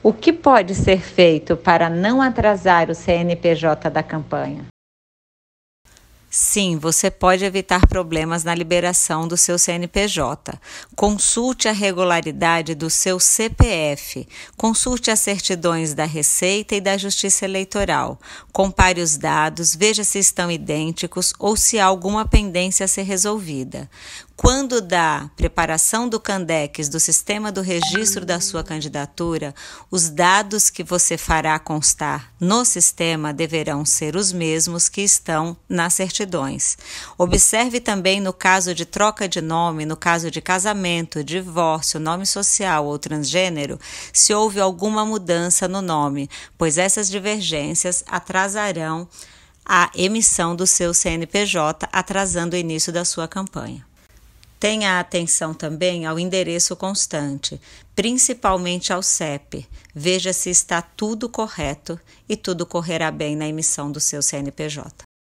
O que pode ser feito para não atrasar o CNPJ da campanha? Sim, você pode evitar problemas na liberação do seu CNPJ. Consulte a regularidade do seu CPF. Consulte as certidões da Receita e da Justiça Eleitoral. Compare os dados, veja se estão idênticos ou se há alguma pendência a ser resolvida. Quando da preparação do CANDEX, do sistema do registro da sua candidatura, os dados que você fará constar no sistema deverão ser os mesmos que estão nas certidões. Observe também no caso de troca de nome, no caso de casamento, divórcio, nome social ou transgênero, se houve alguma mudança no nome, pois essas divergências atrasarão a emissão do seu CNPJ, atrasando o início da sua campanha. Tenha atenção também ao endereço constante, principalmente ao CEP. Veja se está tudo correto e tudo correrá bem na emissão do seu CNPJ.